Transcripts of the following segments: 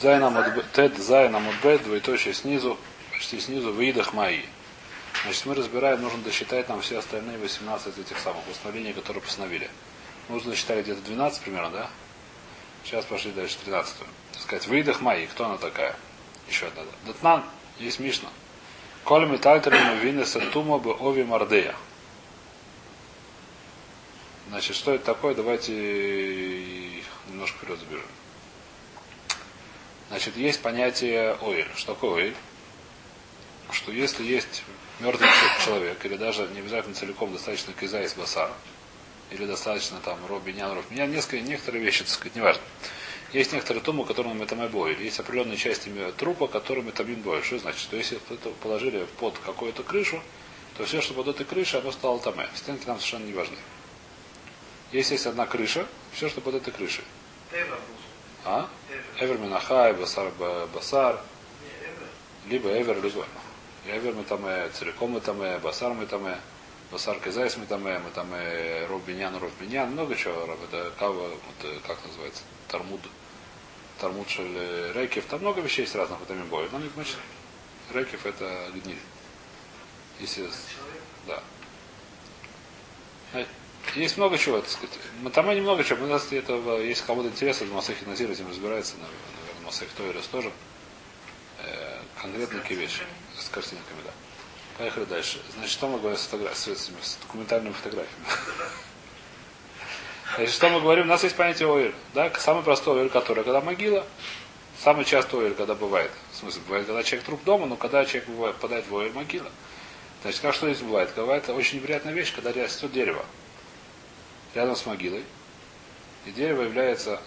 Зайна Тед Зайна Мудбет, двоеточие снизу, почти снизу, в идах Маи. Значит, мы разбираем, нужно досчитать нам все остальные 18 этих самых установлений, которые постановили. Нужно досчитать где-то 12 примерно, да? Сейчас пошли дальше 13 Так сказать, выдох Майи, кто она такая? Еще одна. Датнан, есть Мишна. Коль метальтерину винеса тума бы ови мардея. Значит, что это такое? Давайте немножко вперед забежим. Значит, есть понятие оиль. Что такое оиль? Что если есть мертвый человек, или даже не обязательно целиком достаточно киза из басара, или достаточно там робинян, робинян, несколько, некоторые вещи, так сказать, неважно. Есть некоторые тумы, которые мы там боили. Есть определенные части трупа, которыми тамин боили. Что значит? Что если это положили под какую-то крышу, то все, что под этой крышей, оно стало таме. Стенки нам совершенно не важны. Если есть одна крыша, все, что под этой крышей. А? Эвер Минахай, Басар Басар. Либо Эвер, либо Эвер мы там целиком мы там Басар мы там Басар мы там мы там Ров Биньян, Ров Биньян, много чего. Это кава, как называется, Тармуд. Тармуд Шель Рекев. Там много вещей есть разных в этом бою. Но значит, Рекев это гниль. Если, да. Есть много чего, так сказать. Мы там и немного чего. У нас это, если кому-то интересно, в Масахе Назир этим разбирается, наверное, Масахе Тойрес тоже. Э, конкретные вещи с картинками, да. Поехали дальше. Значит, что мы говорим с, фотограф... с, этими, с документальными фотографиями? Значит, что мы говорим? У нас есть понятие оэль. Да? Самый простой оэль, который, когда могила, самый частый оэль, когда бывает. В смысле, бывает, когда человек труп дома, но когда человек бывает, попадает в оэль могила. Значит, как что здесь бывает? Бывает очень неприятная вещь, когда растет дерево рядом с могилой. И дерево является,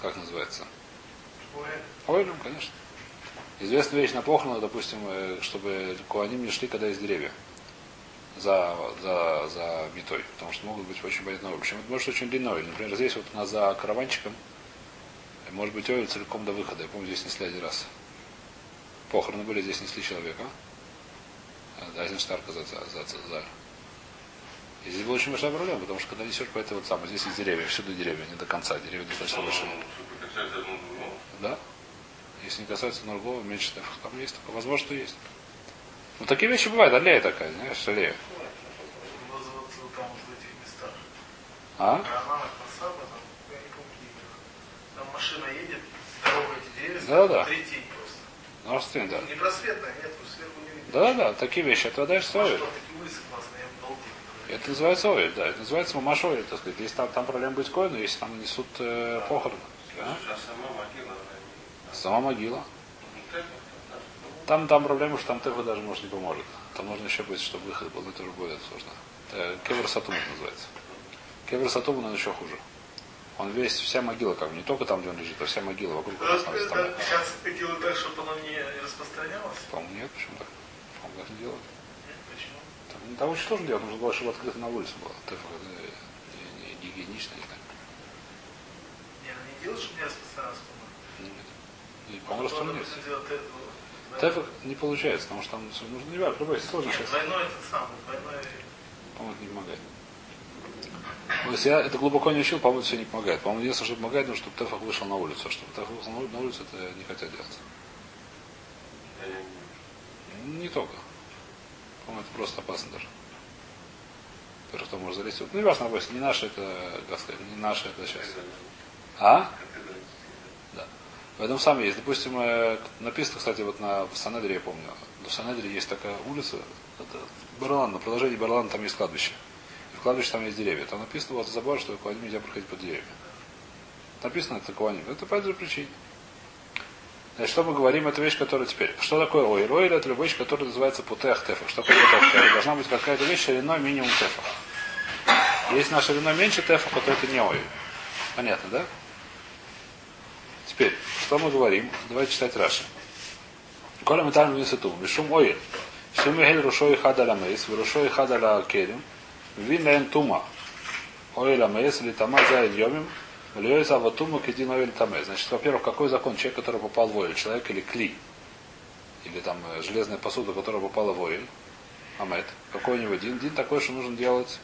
как называется? Ойлем, конечно. Известная вещь на похороны, допустим, э, чтобы куаним не шли, когда есть деревья за, за, за битой. Потому что могут быть очень понятно. В общем, это может очень длинный Например, здесь вот у нас за караванчиком может быть ойл целиком до выхода. Я помню, здесь несли один раз. Похороны были, здесь несли человека. Айзенштарка за, за, за, за, и здесь была очень большая проблема, потому что когда несешь по этой вот самой, здесь есть деревья, всюду деревья, не до конца, деревья достаточно большие. Да? Если не касается другого, меньше там есть такое. Возможно, что есть. Ну такие вещи бывают, аллея такая, знаешь, аллея. А? Там машина едет, дорога эти деревья, да, да. Ну, а да. Не просветная, нет, сверху не видно. Да, да, такие вещи, это дальше стоит. Это называется оиль, да. Это называется мамаш оиль, так сказать. Если там, там проблема быть коину, если там несут э, похороны. Да? А сама могила. Там, там проблема, что там тефа даже может не поможет. Там нужно еще быть, чтобы выход был, но это уже более сложно. Это кевер сатум называется. Кевер сатум, он еще хуже. Он весь, вся могила, как бы, не только там, где он лежит, а вся могила вокруг. А сейчас это делают так, чтобы оно не распространялось? По-моему, нет, почему так? По-моему, так не делают. Ну, там очень сложно делать, нужно было, чтобы открыто на улице было. Это не, не, гигиенично, не знаю. Не, ну не чтобы не распространялось Нет. И, по-моему, распространяется. Тефак не получается, потому что там нужно не важно, любой сложно сейчас. Двойной это сам, двойной. По-моему, это не помогает. Но если я это глубоко не учил, по-моему, все не помогает. По-моему, единственное, что помогает, нужно, чтобы Тефак вышел на улицу. Чтобы Тефак вышел на улицу, это не хотят делать. Не только. По-моему, это просто опасно даже. Первый, кто может залезть. Ну, не важно, не наше это, как сказать, не наше это сейчас. А? Да. Поэтому сам есть. Допустим, э, написано, кстати, вот на Санедре, я помню, в Санедре есть такая улица, это Барлан, на продолжении Барлана там есть кладбище. И в кладбище там есть деревья. Там написано вот забор, что Куаним нельзя проходить под деревьями. Написано это Куаним. Это по этой же причине. Значит, что мы говорим, это вещь, которая теперь. Что такое оир? Оир это вещь, которая называется путех тефах. Что такое тефах? Должна быть какая-то вещь шириной минимум тефах. Если на шириной меньше тефаха, то это не оир. Понятно, да? Теперь, что мы говорим? Давайте читать Раши. Коля металь висату. Бешум оир. Шум ехель рушой хада ла мейс, рушой хада ла керим. Вин тума. Оир ла мейс, или тама за йомим, Льёйса ватума кедин овель таме. Значит, во-первых, какой закон? Человек, который попал в оэль, человек или кли, или там э, железная посуда, которая попала в оэль, амет, какой у него дин? Дин такой, что нужно делать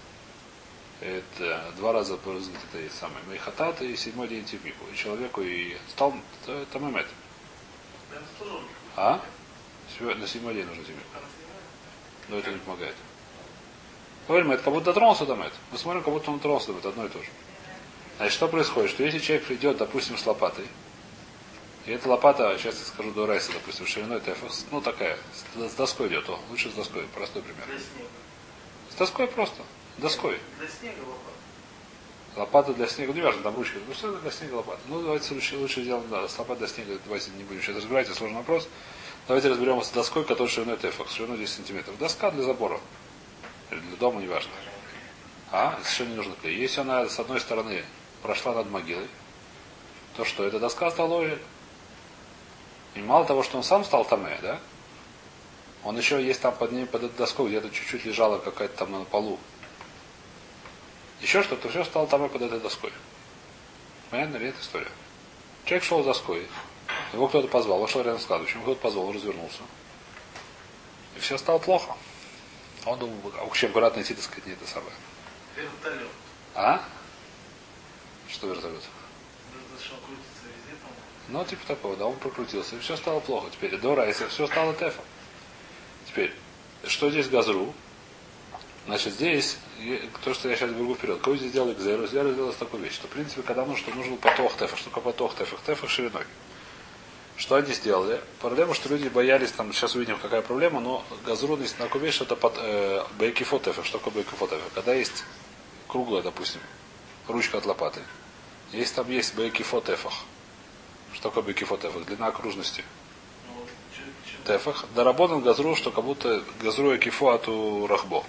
это два раза брызгать это есть самое. Мейхатат и седьмой день типику. И человеку и стал там. Наверное, тоже он. А? На седьмой день нужно типику. Но это не помогает. Говорим, это как будто дотронулся до мет. Мы смотрим, как будто он дотронулся до мет, одно и то же. Значит, что происходит? Что если человек придет, допустим, с лопатой, и эта лопата, сейчас я скажу до райса, допустим, шириной тефос, ну такая, с, доской идет, о, лучше с доской, простой пример. Для снега. С доской просто, доской. Для снега лопата. Лопата для снега, ну важно, там ручка. Ну что для снега лопата? Ну давайте лучше, лучше сделаем, да, с лопатой для снега, давайте не будем сейчас разбирать, это сложный вопрос. Давайте разберем с доской, которая шириной тефос, шириной 10 сантиметров. Доска для забора. Или для дома, неважно. А, совершенно не нужно клей. Если она с одной стороны прошла над могилой, то что, эта доска стала ложей. И мало того, что он сам стал таме, да? Он еще есть там под ней, под этой доской, где-то чуть-чуть лежала какая-то там на полу. Еще что-то, все стало таме под этой доской. Понятно ли эта история? Человек шел с доской, его кто-то позвал, вошел рядом с кладбищем, кто-то позвал, он развернулся. И все стало плохо. Он думал, а вообще аккуратно идти, так сказать, не это самое. А? Что вертолет? Ну, типа такого, да, он прокрутился, и все стало плохо. Теперь Дора, если все стало тефом. Теперь, что здесь газру? Значит, здесь, то, что я сейчас бегу вперед, кого здесь сделал экзеру, сделали сделал такую вещь, что, в принципе, когда нужно, что нужен поток тефа, что такое поток тефа, тефа шириной. Что они сделали? Проблема, что люди боялись, там, сейчас увидим, какая проблема, но газру есть такую вещь, это под, э, бейкифо тефа. Что такое бейкифо тефа? Когда есть круглая, допустим, ручка от лопаты. Если там есть бейкифо тефах, что такое бейкифо тефах? Длина окружности. Тефах. Доработан газру, что как будто газру кифо ату рахбо.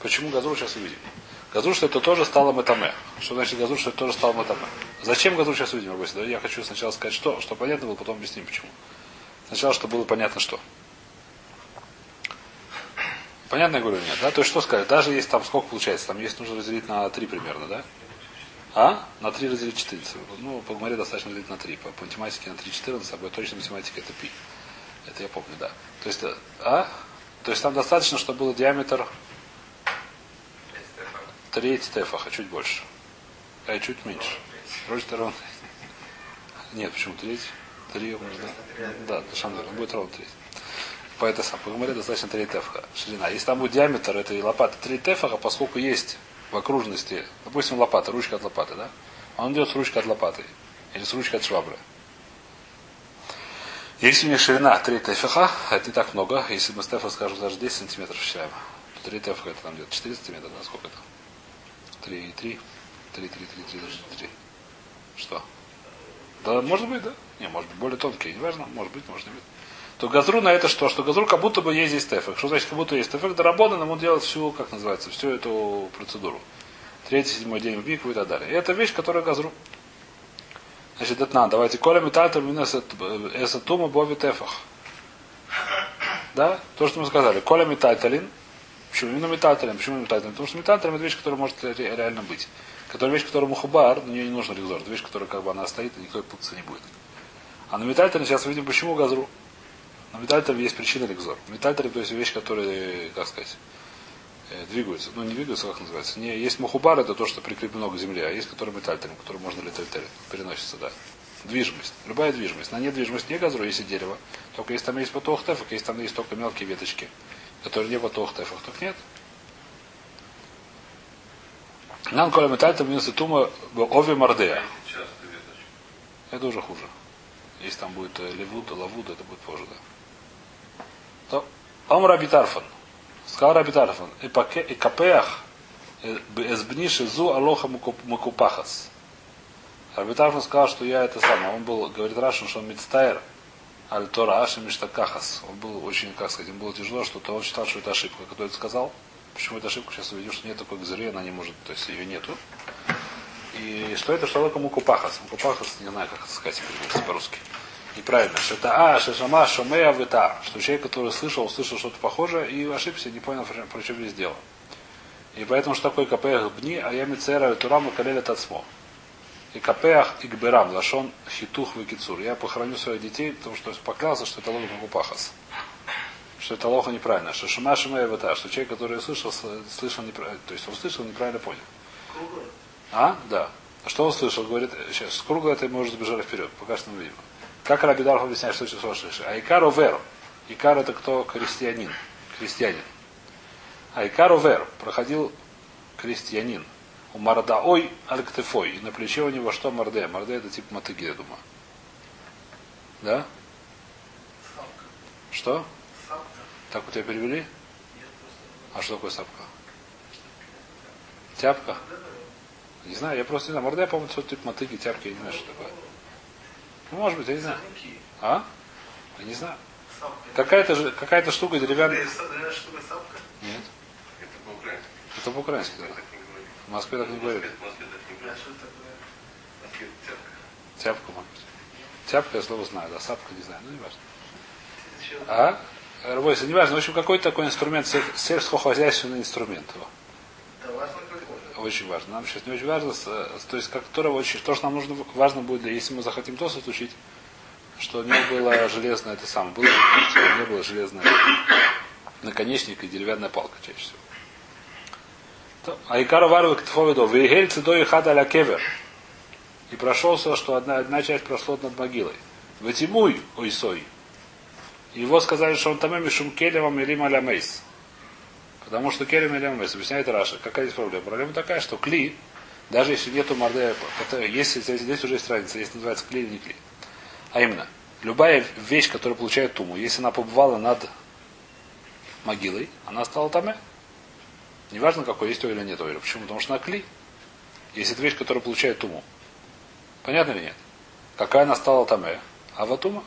Почему газру сейчас увидим? Газру, что это тоже стало метаме. Что значит газру, что это тоже стало метаме? Зачем газру сейчас увидим, Рабойся? Да, я хочу сначала сказать, что, что понятно было, потом объясним почему. Сначала, чтобы было понятно, что. Понятно, я говорю, нет, да? То есть, что сказать? Даже если там сколько получается, там есть нужно разделить на три примерно, да? А? На 3 разделить 14. Ну, по гумаре достаточно разделить на 3. По, математике на 3 14, а по точной математике это пи. Это я помню, да. То есть, э, а? То есть там достаточно, чтобы был диаметр треть тефаха, чуть больше. А чуть меньше. Вроде ровно. Нет, почему треть? Три умножить, да? Да, деле, он будет ровно треть. По это сам. По гумаре достаточно 3 тефаха ширина. Если там будет диаметр этой лопаты 3 тефаха, поскольку есть в окружности, допустим, лопата, ручка от лопаты, да? Он идет с ручкой от лопаты. Или с ручкой от швабры. Если у меня ширина 3 тефаха, это не так много. Если мы с тефа скажем даже 10 сантиметров считаем, то 3 тефаха это там где-то 4 сантиметра, да, сколько это? 3 и 3. 3, 3, 3, 3, даже 3. Что? Да, может быть, да. Не, может быть, более тонкие, неважно, может быть, может быть. То газру на это что? Что газру как будто бы есть здесь тефек. Что значит как будто есть тефек? Доработан, ему делать всю, как называется, всю эту процедуру. Третий, седьмой день в бикву и так далее. И это вещь, которая газру. Значит, это надо. Давайте. Коля метальтер минус эсатума бови тефах. Да? То, что мы сказали. Коля метальталин. Почему именно метальталин? Почему метальталин? Потому что метальталин это вещь, которая может ре- реально быть. Которая вещь, которая мухабар, на нее не нужно регзор. Это вещь, которая как бы она стоит, и никакой путаться не будет. А на метальталин сейчас увидим, почему газру. На метальтере есть причина рекзор. Метальтере, то есть вещь, которая, как сказать, э, двигаются. Ну, не двигаются, как называется. Не, есть мухубар, это то, что прикреплено к земле, а есть который метальтерем, который можно летальтерем. Переносится, да. Движимость. Любая движимость. На недвижимость не газру, если дерево. Только если там есть потох тефок, если там есть только мелкие веточки, которые не потох тефок, так нет. Нам коля метальтер минус тума ови мордея. Это уже хуже. Если там будет э, левуд, лавуд, это будет позже, да. То, Ом Раби Тарфан. Сказал Раби Тарфан. И паке- и капеах эсбниши зу алоха мукуп- мукупахас. Раби Тарфан сказал, что я это самое. Он был, говорит Рашин, что он мицтайр. Аль Тора Аши Миштакахас. Он был очень, как сказать, ему было тяжело, что-то он считал, что это ошибка. Кто это сказал? Почему это ошибка? Сейчас увидим, что нет такой гзыры, она не может, то есть ее нету. И что это шалока мукупахас? Мукупахас, не знаю, как это сказать по-русски. Неправильно. Что это а, шешама, шумея, вита. Что человек, который слышал, услышал что-то похожее и ошибся, не понял, про что здесь дело. И поэтому что такое капеях бни, а я мицера турам и калеля тацмо. И капеах и гберам, лашон хитух викицур. Я похороню своих детей, потому что поклялся, что это логик мукупахас. что это лоха неправильно, что шума и вата, что человек, который услышал, слышал неправильно, то есть он услышал, неправильно понял. А? Да. А Что он слышал? Говорит, сейчас, кругло это мы уже забежали вперед, пока что мы видим. Как Рабидарх объясняет, что число слышишь? А Икар Овер. Икар это кто? Крестьянин. Крестьянин. А Икар Овер. Проходил крестьянин. У Мардаой Алктефой. И на плече у него что Марде? Марде это типа мотыги, я думаю. Да? Сапка. Что? Сапка. Так у тебя перевели? Нет, просто. А что такое сапка? Тяпка? Не знаю, я просто не знаю. Морда, я помню, что типа мотыги, тяпки, я не знаю, что такое. Ну, может быть, я не знаю. А? Я не знаю. Какая-то же, какая-то штука деревянная. Нет. Это по-украински. Это по-украински, да. В Москве так не говорят. А тяпка. Тяпка, может быть. Тяпка я слово знаю, да, сапка не знаю, ну не важно. А? Рвойся, не важно. В общем, какой-то такой инструмент, сельс- сельскохозяйственный инструмент его. Очень важно. Нам сейчас не очень важно, то есть, как которого очень, то, что нам нужно, важно будет, если мы захотим тосут учить, что него было железное, это самое, было, него было железное наконечник и деревянная палка чаще всего. А Варвы Ктфовидо, Вейгель Цидой Хада Аля Кевер. И прошелся, что одна, одна часть прошла над могилой. Ватимуй, ойсой. И его сказали, что он там мишум келевам или малямейс. Потому что келем или малямейс. Объясняет Раша. Какая здесь проблема? Проблема такая, что кли, даже если нету мордея, это- если здесь, уже есть разница, если называется кли или не кли. А именно, любая вещь, которая получает туму, если она побывала над могилой, она стала таме. Неважно, какой есть или нет ойля. Почему? Потому что она кли. Если это вещь, которая получает туму. Понятно или нет? Какая она стала таме? А ватума?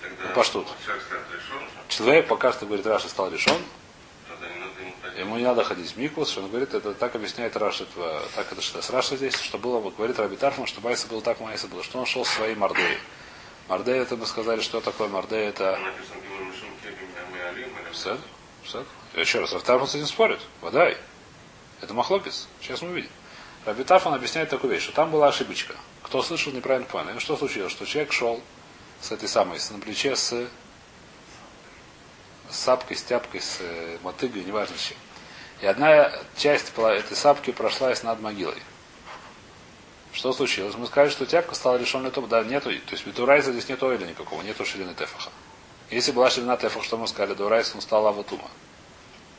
Тогда Ну, паштут. человек Человек пока что, говорит, Раша стал решен, ему не надо ходить в миквус, что он говорит, это так объясняет Раша, это, так это что, с Раша здесь, что было, вот говорит Раби Тарфман, что Майса был так, Майса было, что он шел со своей Мордеей. Мордея, это мы сказали, что такое Мордея, это... Все? Все? Еще раз, Рафтарфан с этим спорит. Водай. Это махлопис. Сейчас мы увидим. Раби Тарфан объясняет такую вещь, что там была ошибочка. Кто слышал, неправильно понял. И что случилось? Что человек шел с этой самой, на плече с, с сапкой, с тяпкой, с э, мотыгой, неважно с чем. И одна часть этой сапки прошлась над могилой. Что случилось? Мы сказали, что тяпка стала решенной топ. Да, нету, то есть Бетурайза здесь нет ойля никакого, нету ширины тефаха. Если была ширина тефах, что мы сказали, до Райса он стал аватума.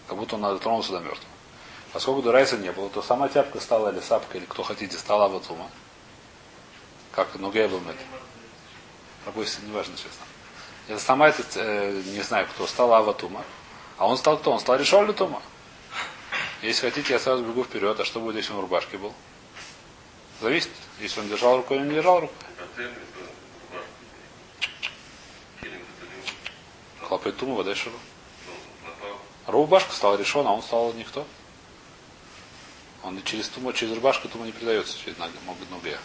Как будто он дотронулся до мертвого. Поскольку до Райса не было, то сама тяпка стала, или сапка, или кто хотите, стала аватума. Как, ну, Гейблмет. Допустим, неважно, честно. Сама эта, э, не знаю кто, стала аватума. А он стал кто? Он стал решен тума. Если хотите, я сразу бегу вперед. А что будет, если он в рубашке был? Зависит. Если он держал рукой, или не держал не Хлопает тума, вода ну, напал. Рубашка стала решен, а он стал никто. Он через туму, через рубашку тума не передается через ноги, могут ноги.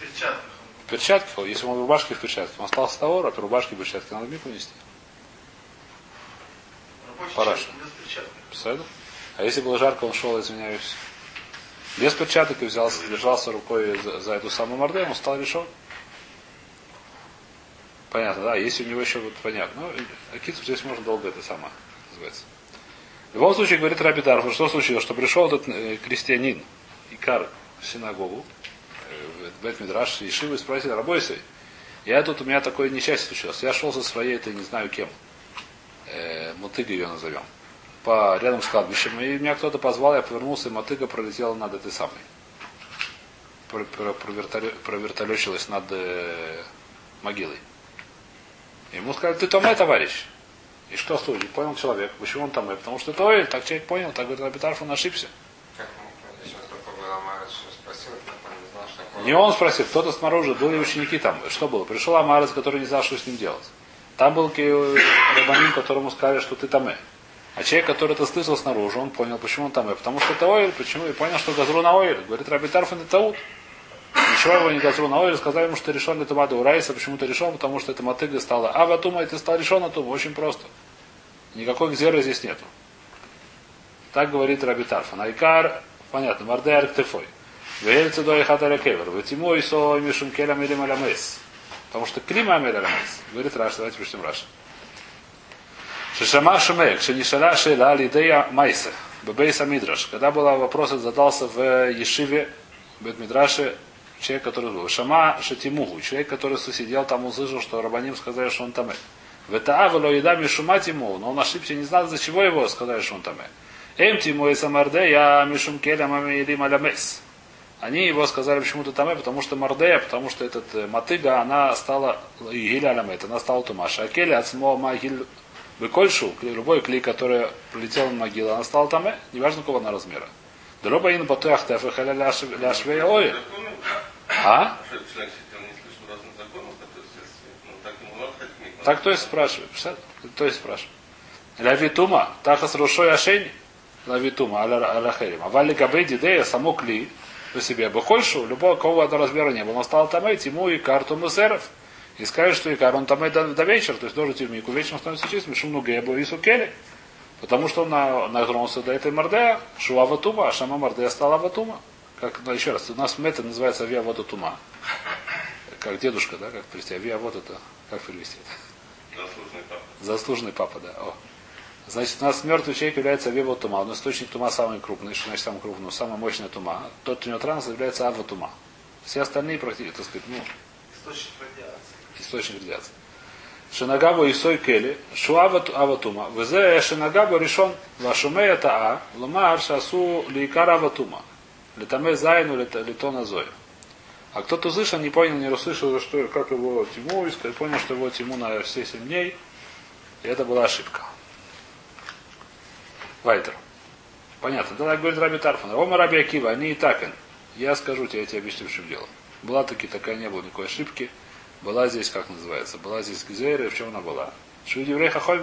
В перчатках. Перчатке, если он в рубашке в перчатке, он остался того, а в рубашке в перчатке надо миг унести. Перчаток. Представляете? А если было жарко, он шел, извиняюсь, без перчаток и взялся, держался рукой за, за эту самую морду, он стал решен. Понятно, да? Если у него еще вот понятно. Ну, Акицу здесь можно долго это самое называется. В любом случае, говорит Раби Дарфа, что случилось? Что пришел этот э, крестьянин, Икар, в синагогу, Бет Мидраш, и Шива и спросил, Рабойся, я тут, у меня такое несчастье случилось. Я шел со своей, это не знаю кем, э, мотыгой ее назовем, по рядом с кладбищем, и меня кто-то позвал, я повернулся, и мотыга пролетела над этой самой. Про- про- провертоле- Провертолечилась над э, могилой. Ему сказали, ты Томе, товарищ. И что случилось? Понял человек. Почему он Томе? Потому что это Оэль, так человек понял, так говорит Рабитарф, он ошибся. Как мы сейчас только был Амарец, что спросил, так он не он спросил, кто-то снаружи, были ученики там. Что было? Пришел Амарец, который не знал, что с ним делать. Там был Рабаним, которому сказали, что ты Томе. А человек, который это слышал снаружи, он понял, почему он Томе. Потому что это Оэль, почему? И понял, что Газру на Оэль. Говорит, Рабитарф, это Таут. Ничего его не Газру на Оэль, сказали ему, что решен для Тумада Урайса. Почему ты решен? Потому что это мотыга стала Аватума, и ты стал решен Тума. Очень просто. Никакой гзеры здесь нету. Так говорит Раби Тарфан. Айкар, понятно, Мардеар Ктефой. Вельце до Ихаталя Кевер. Ватиму и со Мишум Келям или Маламес. Потому что Клима Амель Аламес. Говорит Раш, давайте прочтем Раша. Шишама Шумек, Шенишара Шела Лидея Майса, Бебейса Мидраш. Когда был вопрос задался в Ешиве, Бет Мидраше, человек, который был. Шама Шатимуху, человек, который сидел там, услышал, что Рабаним сказали, что он там. В это авело еда мишума тиму, но он ошибся, не знал, за чего его сказали, что он там. Эм тиму и самарде, я мишум келя мами или малямес. Они его сказали почему-то там, потому что Мардея, потому что этот э, мотыга, она стала Игиль Аламет, она стала Тумаша. А Келя от самого Магиль Выкольшу, любой клей, который прилетел на могилу, она стала там, неважно какого она размера. Дроба ин батуях тефа халя ляшвея ой. А? Ну, так то есть спрашивает. То есть спрашивает. Лавитума, тахас рушой ашень, лавитума, аляхерим. А вали габей дидея, само кли, по себе. Бухольшу, любого кого одного размера не было. Он стал там ему и карту мусеров. И скажет, что Икар, он там до, до вечера, то есть должен идти в Мику, вечером становится чистым, шумну гебу и сукели. Потому что он на, нагнулся до этой мордея, шуа ватума, а шама мордея стала ватума. Как, ну, еще раз, у нас метод называется авиа вот тума. Как дедушка, да, как перевести? Авиа вот это, как перевести? Заслуженный папа. Заслуженный папа, да. О. Значит, у нас мертвый человек является авиа тума. Он источник тума самый крупный, что значит самый крупный, самая мощная тума. Тот, кто у него транс, является ава тума. Все остальные практически, так сказать, ну, Источник радиации. источник радиации. Шинагабу и сой кели, шуава аватума. Везе шинагабу решен вашумея таа, ломар шасу ликар аватума. Летаме зайну летона зоя. А кто-то услышал, не понял, не расслышал, что, как его тиму искать, понял, что его тиму на все семь дней. И это была ошибка. Вайтер. Понятно. Тогда говорит Раби Тарфан. Ома Раби Акива, они и так. Я скажу тебе, я тебе объясню, в чем дело. Была таки такая, не было никакой ошибки. Была здесь, как называется, была здесь Гзейра, в чем она была? Шуди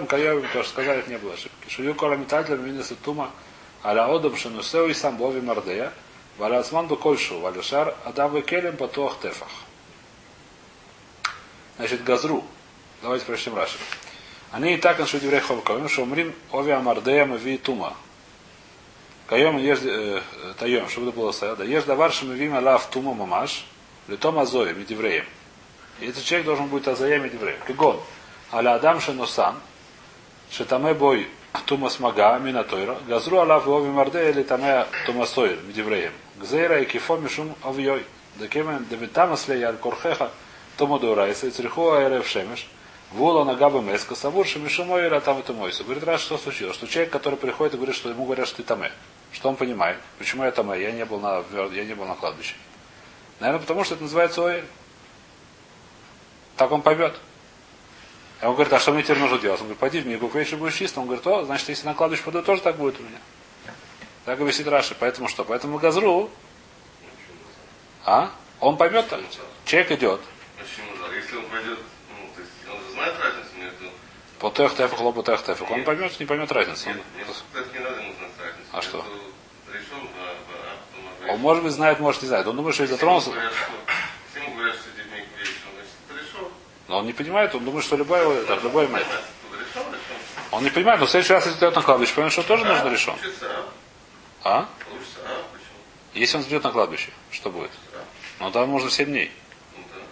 кайовим, то, что сказали, не было ошибки. Шуди кора метатлер минеса тума, аля одам шанусеу и сам бови мардея, валя ацман бекольшу, валя шар, адам векелем потуах тефах. Значит, газру. Давайте прочтем Раши. Они и так на шуди еврей хахойм, что умрим ови амардея мави тума. Кайом ешь таем, чтобы это было стояло. Ешь давар шамивим алав тума мамаш, литом азоем, медивреем. И этот человек должен быть азаем медивреем. Кигон. Аля адам шенусан, шетаме бой тумас мага минатойра, газру алав ови марде или таме тумасойр медивреем. Гзейра и кифо мишум авьой. Декемен девитамас ле яр корхеха, тому дурайса, и цриху аэрев шемеш, Вула на габа меска, савур шамишумой или там это мойся. Говорит, раз что случилось? Что человек, который приходит и говорит, что ему говорят, что ты таме. Что он понимает? Почему я таме? Я не был на, я не был на кладбище. Наверное, потому что это называется оэль. Так он поймет. И он говорит, а что мне теперь нужно делать? Он говорит, пойди в мигу, вечер будешь чистым. Он говорит, о, значит, если на кладбище пойду, тоже так будет у меня. Так объяснит Раши. Поэтому что? Поэтому Газру, а? Он поймет так. Человек идет. Потех тефах, ло потех тефах. Он поймет, не поймет разницу. Нет, Он- нет, кстати, не надо ему знать разницу. А что? Решен, а, потом Он, может быть, знает, может, не знает. Он думает, что если что- что решен. но он не понимает, он думает, что любой, так, любой решен. Он не понимает, но в следующий раз, если идет на кладбище, понимает, что тоже нужно решен. А? А? А? Если он идет на кладбище, что будет? Ну, там можно 7 дней.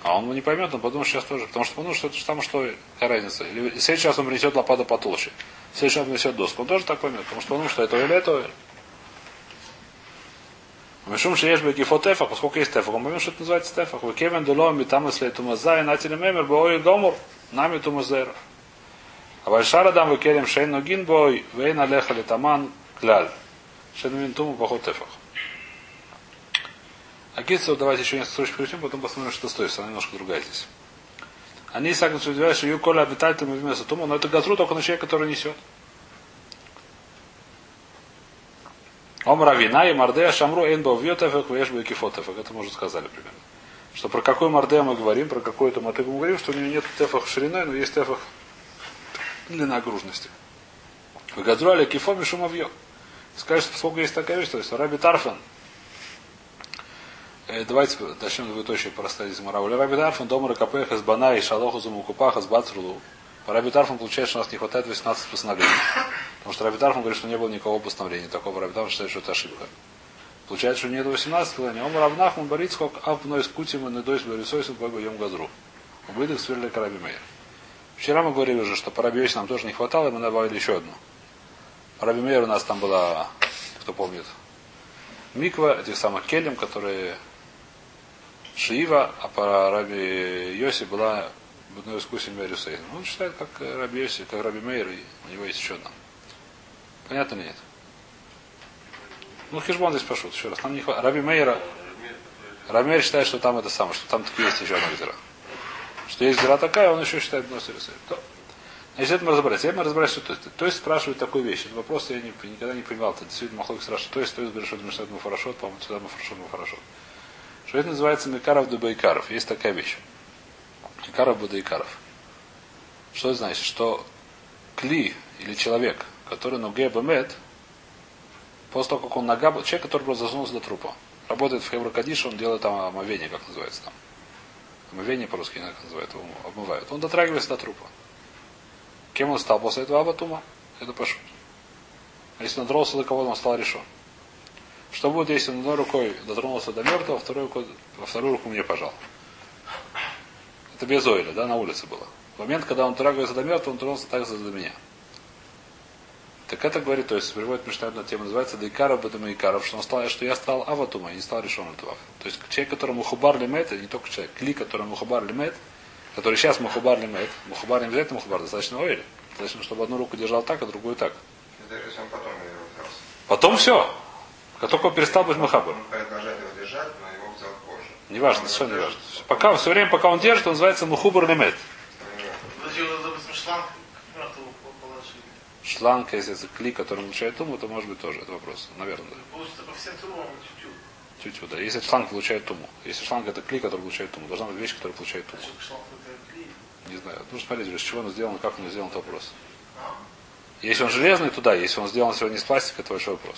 Ну. А он не поймет, он подумает, сейчас тоже. Потому что подумает, что это же там что, какая разница. Или в следующий раз он принесет лопату потолще. Следующий раз он принесет доску. Он тоже так поймет, потому что подумает, что это или это. Мишум шеешь бы гифо тефах, поскольку есть тефах, он поймет, что это называется тефах. Вы кевен дулом, и там если тумазай, натили мемер, бой гомур, нами тумазер. А большара дам вы керем шейн ногин бой, вейн алеха литаман кляль. Шейн мин туму поход тефах. А Китсу, давайте еще несколько строчек перейдем, потом посмотрим, что стоит. Она немножко другая здесь. Они сагнут, что удивляют, что ее коля обитателям и вместо тума, но это газру только на человека, который несет. Ом равина и мардея шамру энбо вьетефек вешбе кифотефек. Это мы уже сказали примерно. Что про какой мардея мы говорим, про какой это мотык мы говорим, что у него нет тефах шириной, но есть тефах длина окружности. В газру кифо мишум авьё. Скажешь, сколько есть такая вещь, то есть Раби Тарфан, Давайте начнем двоеточие простая из Мара. Раби Тарфан, Дома Ракапех, из Бана и Шалоху Замукупах, из Бацрулу. По Раби Тарфан получается, что у нас не хватает 18 постановлений. Потому что Раби Тарфан говорит, что не было никакого постановления. Такого Раби Тарфан считает, что это ошибка. Получается, что нет 18 постановлений. Он равнахман борицкок, ав мной с кутим и недой с борисойсом бога ем газру. Убыток сверли Караби Мейер. Вчера мы говорили уже, что по Раби нам тоже не хватало, и мы добавили еще одну. По Раби Мейер у нас там была, кто помнит, Миква, этих самых келем, которые Шиива, а по Раби Йоси была одной из кусин Мерюсейн. Он считает, как Раби Йоси, как Раби Мейер, и у него есть еще одна. Понятно или нет? Ну, Хижбон здесь пошел, еще раз. Там не хватает. Раби Мейера, Раби Мейер считает, что там это самое, что там таки есть еще одна гзира. Что есть гзира такая, он еще считает Носер То. Значит, это мы разобрались. Теперь мы разобрались, что то есть. То есть спрашивает такую вещь. Это вопрос я не, никогда не понимал. Это действительно махлок страшно. То есть, то есть, говорит, что это Мишнат Муфарашот, по-моему, сюда Муфарашот, Муфарашот. Что это называется Микаров Дубайкаров. Есть такая вещь. Микаров Будайкаров. Что это значит? Что кли или человек, который нуге бемет, после того, как он нога, человек, который просто засунулся до трупа, работает в Хевро он делает там омовение, как называется там. Омовение по-русски, как называют, его обмывают. Он дотрагивается до трупа. Кем он стал после этого Абатума? Это пошут. А если он дотронулся до кого-то, он стал решен. Что будет, если он одной рукой дотронулся до мертвого, а второй рукой, во вторую руку мне пожал? Это без ойля, да, на улице было. В момент, когда он дотрагивается до мертвого, он тронулся так же до меня. Так это говорит, то есть приводит Мишна на тему, называется Дайкара Бадамайкаров, что он стал, что я стал Аватума, и не стал решенным Тував. То есть человек, которому Хубар Лимет, не только человек, Кли, которому Хубар Лимет, который сейчас Мухубар Лимет, Мухубар не обязательно Мухубар, достаточно ойли. Достаточно, чтобы одну руку держал так, а другую так. Даже если он потом. Потом все. Как только он перестал быть позже. Неважно, все не важно. Пока, все время, пока он держит, он называется Мухубар допустим, шланг если это кли, который получает туму, то может быть тоже. Это вопрос. Наверное, да. Чуть-чуть. Да. Если шланг получает туму. Если шланг это кли, который получает туму. Должна быть вещь, которая получает туму. Не знаю. Нужно смотреть, из чего он сделан, как он сделан, это вопрос. А, Если он железный, то да. Если он сделан сегодня из пластика, это большой вопрос.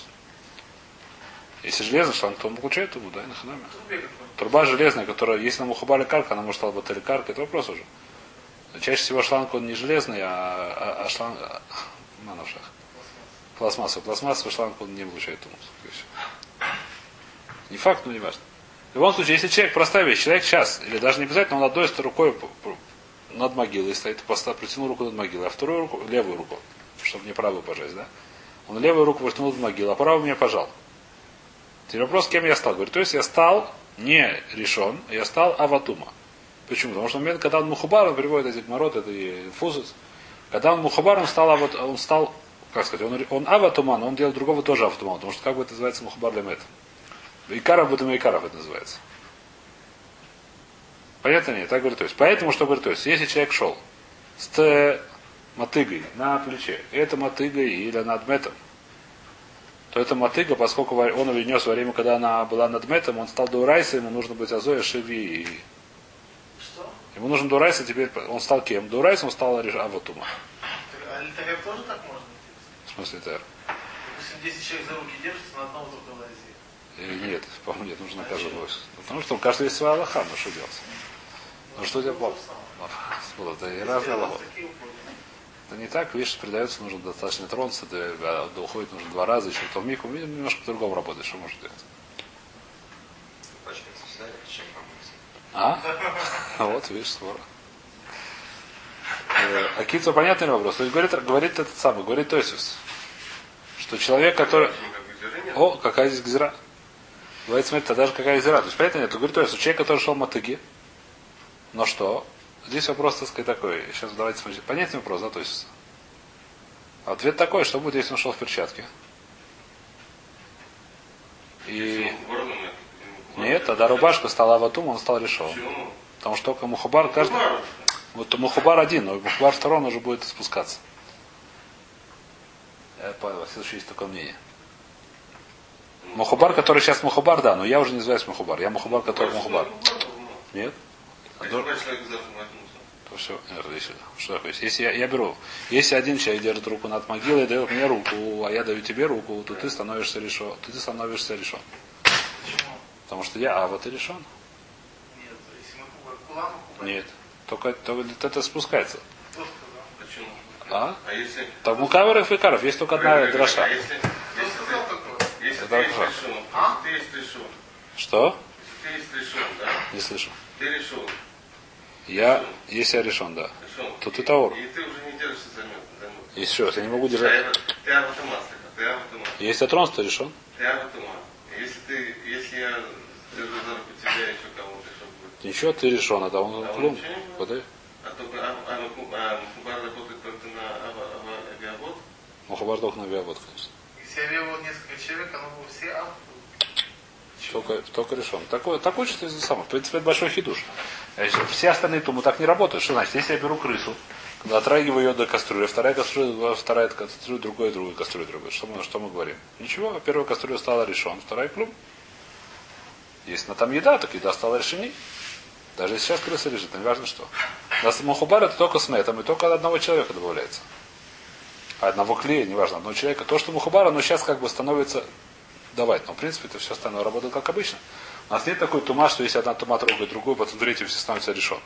Если железный шланг, то он получает туму, да, и на ханаме. трубе какой-нибудь. Труба железная, которая, если на мухабале карка, она может стала бы карка, это вопрос уже. Чаще всего шланг он не железный, а, а, а шланг... а, на ножах. Пластмассовый. Пластмассовый шланг он не получает есть, Не факт, но не важно. В любом случае, если человек, простая вещь, человек сейчас, или даже не обязательно, он одной рукой над могилой стоит, поста- протянул руку над могилой, а вторую руку, левую руку, чтобы не правую пожать, да? Он левую руку протянул над могилой, а правую мне пожал. Теперь вопрос, кем я стал. Говорит, то есть я стал не решен, я стал аватума. Почему? Потому что в момент, когда он мухубар, он приводит эти гмарот, это фузус. Когда он мухубар, он стал, ават, он стал, как сказать, он, он аватума, но он делает другого тоже аватума, потому что как бы это называется мухубар лемет. Икаров будет Икаров это называется. Понятно нет? Так говорит, то есть. Поэтому что говорит, то есть, если человек шел с мотыгой на плече, это мотыгой или над метом, то это мотыга, поскольку он ее нес во время, когда она была над метом, он стал дуурайса, ему нужно быть азоя, шиви. И... Что? Ему нужен дуурайса, теперь он стал кем? Дуурайс, он стал аватума. А литовер тоже так можно? В смысле, это... Допустим, 10 человек за руки держатся, на одного только лазит. Или нет, по-моему, нет, нужно каждому. Потому что у каждого есть своя Аллаха, ну что делать? Ну что делать? Вот, это и разные Аллахот. Это не так, видишь, придается, нужно достаточно тронуться, да, а до уходит нужно два раза, еще то миг, видим, немножко по-другому работает, что может делать. А? Вот, видишь, скоро. Э, А Кицу понятный вопрос? То есть говорит, говорит этот самый, говорит Тосис, что человек, который... О, какая здесь гзира. Говорит, смотрите, даже какая гзира. То есть, понятно, нет, говорит Тосис, человек, который шел мотыги, но что? Здесь вопрос, так сказать, такой. Сейчас давайте смотрите. Понятный вопрос, да, то есть. Ответ такой, что будет, если он шел в перчатке? И... Нет, тогда рубашка стала аватум, он стал. Почему? Потому что только мухабар, каждый... Вот мухабар один, но мухабар второй, он уже будет спускаться. Я понял, следующее есть такое мнение. Мухабар, который сейчас мухабар, да, но я уже не называюсь мухабар. Я мухабар, который мухабар. Нет? А если человек? То все, если, что такое? Если я, я беру, если один человек держит руку над могилой, дает мне руку, а я даю тебе руку, то ты становишься решен. То ты становишься решен. Почему? Потому что я, а вот ты решен? Нет, если мы куба. Нет. Только, только это спускается. Кто сказал? Почему? А? А если... Там у каверов и каров есть только одна А дроша. если... Кто Если сказал ты... такое? Если Это ты есть решен, А? если ты есть решен, Что? если ты есть решен, да? Не слышу. Ты решен. Я, если я решен, да. Решен. То ты Таор. И ты уже не держишься за мед. Еще раз, я не могу держать. Ты аватума, ты аватума. Если я тронут, то решен. Ты аватума. Если ты, если я держу за руку тебя, еще кого-то, что будет? Ничего, ты решен, а да он А будет? Подай. А только а, а, Муху- а, Мухубар работает только на ава, ава, авиавод? Ну, хабар только на авиабот, конечно. Если я вот несколько человек, оно бы все ав. Только, только решен. Такой, так учится из самого. В принципе, это большой хидуш. Значит, Все остальные тумы так не работают. Что значит? Если я беру крысу, отрагиваю ее до кастрюли, вторая кастрюля, вторая кастрюля, другая, другую кастрюлю другой. Что мы, что мы говорим? Ничего, первая кастрюля стала решен, вторая плюм. Если на там еда, так еда стала решени. Даже если сейчас крыса лежит, не важно что. На самохубар это только с метом, и только от одного человека добавляется. Одного клея, неважно, одного человека. То, что мухубар, оно сейчас как бы становится давать. Но в принципе это все остальное работает как обычно. У нас нет такой тума, что если одна тума трогает другую, потом третий все становится решен.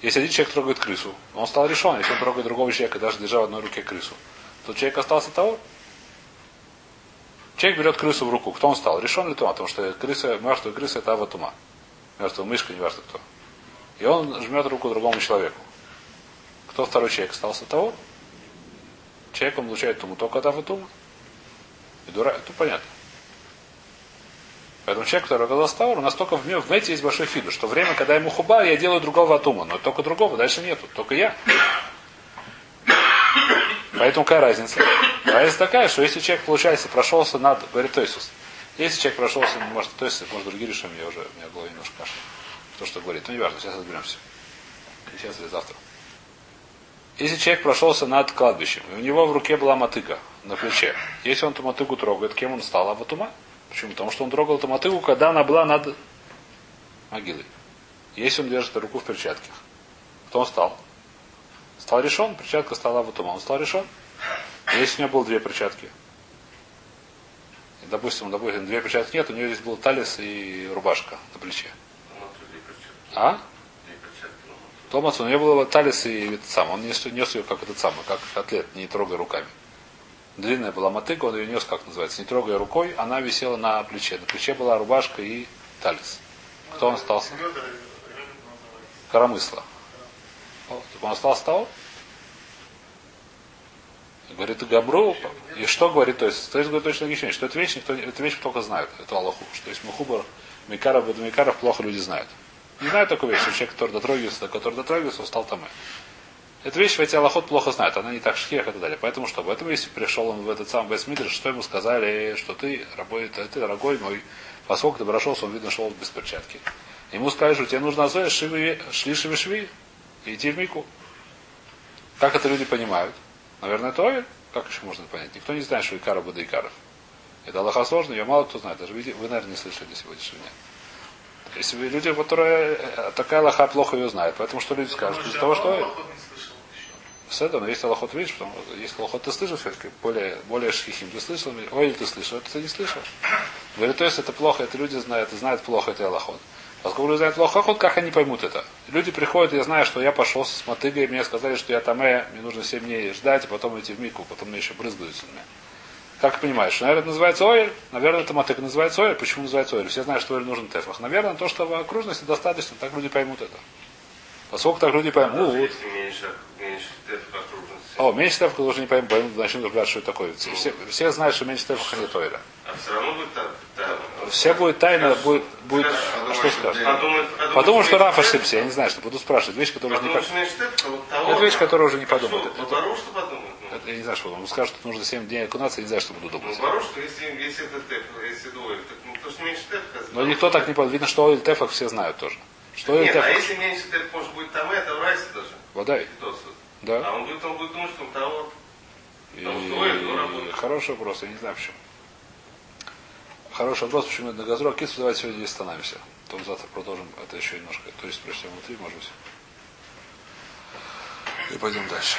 Если один человек трогает крысу, он стал решен. Если он трогает другого человека, даже держа в одной руке крысу, то человек остался того. Человек берет крысу в руку. Кто он стал? Решен ли тума? Потому что крыса, мертвая крыса это ава тума. Мертвая мышка, неважно кто. И он жмет руку другому человеку. Кто второй человек остался того? Человек он получает туму только от ава тума. И дура, это понятно. Поэтому человек, который оказался Таур, у нас только в, в мете есть большой фиду, что время, когда ему хуба, я делаю другого атума, но только другого, дальше нету, только я. Поэтому какая разница? Разница такая, что если человек, получается, прошелся над, говорит Тойсус, если человек прошелся, может, Тойсус, может, другие решения, я уже, у меня голове немножко каша. То, что говорит, ну, не важно, сейчас разберемся. Сейчас или завтра. Если человек прошелся над кладбищем, и у него в руке была мотыга на плече, если он эту мотыгу трогает, кем он стал? Абатума? Почему? Потому что он трогал эту мотыгу, когда она была над могилой. Если он держит руку в перчатке, кто он стал? Стал решен, перчатка стала Абатума. Он стал решен. Если у него было две перчатки, и, допустим, допустим, две перчатки нет, у него здесь был талис и рубашка на плече. А? Томас, у него было талис и этот сам. Он нес, нес ее как этот самый, как атлет, не трогая руками. Длинная была мотыга, он ее нес, как называется, не трогая рукой, она висела на плече. На плече была рубашка и талис. Кто он остался? Коромысла. Он остался того? Говорит Габру, и что говорит, то есть, то есть говорит точно логичнее, что эту вещь, никто, эту вещь только знает, эту Аллаху, что есть Мухубар, Микаров, и Микаров плохо люди знают. Не знают такую вещь, что человек, который дотрогивается, до который дотрогивается, стал там. Эту вещь в эти Аллахот плохо знают, она не так шхех и так далее. Поэтому что? Поэтому если пришел он в этот самый Бесмидриш, что ему сказали, что ты, работает, ты, дорогой мой, поскольку ты прошелся, он видно шел без перчатки. Ему сказали, что тебе нужно азоя шли шивы шви и идти в мику. Как это люди понимают? Наверное, это овель. Как еще можно понять? Никто не знает, что Икара Буда Икаров. Это Аллаха сложно, ее мало кто знает. Даже вы, вы наверное, не слышали сегодняшнего дня. Если люди, которые э, такая Аллаха плохо ее знают. Поэтому что люди скажут? Из-за того, что я С этого, но есть Аллахот, видишь, потому что есть Аллахот, ты слышал все-таки, более, более шхихим, ты слышал, ой, или ты слышал, это ты не слышал. Говорит, то есть это плохо, это люди знают, знают плохо, это Аллахот. Поскольку люди знают плохо Аллахот, как они поймут это? Люди приходят, я знаю, что я пошел с мотыгой, мне сказали, что я там, э, мне нужно 7 дней ждать, и потом идти в мику, потом мне еще брызгают меня. Как понимаешь? Наверное, это называется оэль. Наверное, это мотыга называется оэль. Почему называется оэль? Все знают, что оэль нужен тефах. Наверное, то, что в окружности достаточно, так люди поймут это. Поскольку так люди поймут, меньше. О, меньше тефаха уже не поймут, поймут, начнут разбирать, что это такое. Все, все, знают, что меньше тефаха нет ойля. А все равно будет так. Все будет тайна, будет, будет, что скажешь? Подумал, что Раф теф, ошибся, я не знаю, что буду спрашивать. Вещь, которую уже не Подумаешь, по- меньше теф, вот того. Это вещь, которую уже не подумают? Ну, Я не знаю, что. Он скажет, что нужно 7 дней окунаться, я не знаю, что буду Ну, думать. бару, что если, если это теф, если двое, так ну, то, что меньше теф, Но никто так не подумает. Видно, что ойл тефах все знают тоже. Что Нет, а если меньше теф, может быть там это, в райсе даже. Водай. Тос. А Да. он будет, он будет думать, что он того. И... Потому что ойл, ну, работает. Хороший вопрос, я не знаю почему. Хороший вопрос, почему это на газру. Кису давайте сегодня здесь остановимся. Потом завтра продолжим это еще немножко. То есть прочтем внутри, может быть. И пойдем дальше.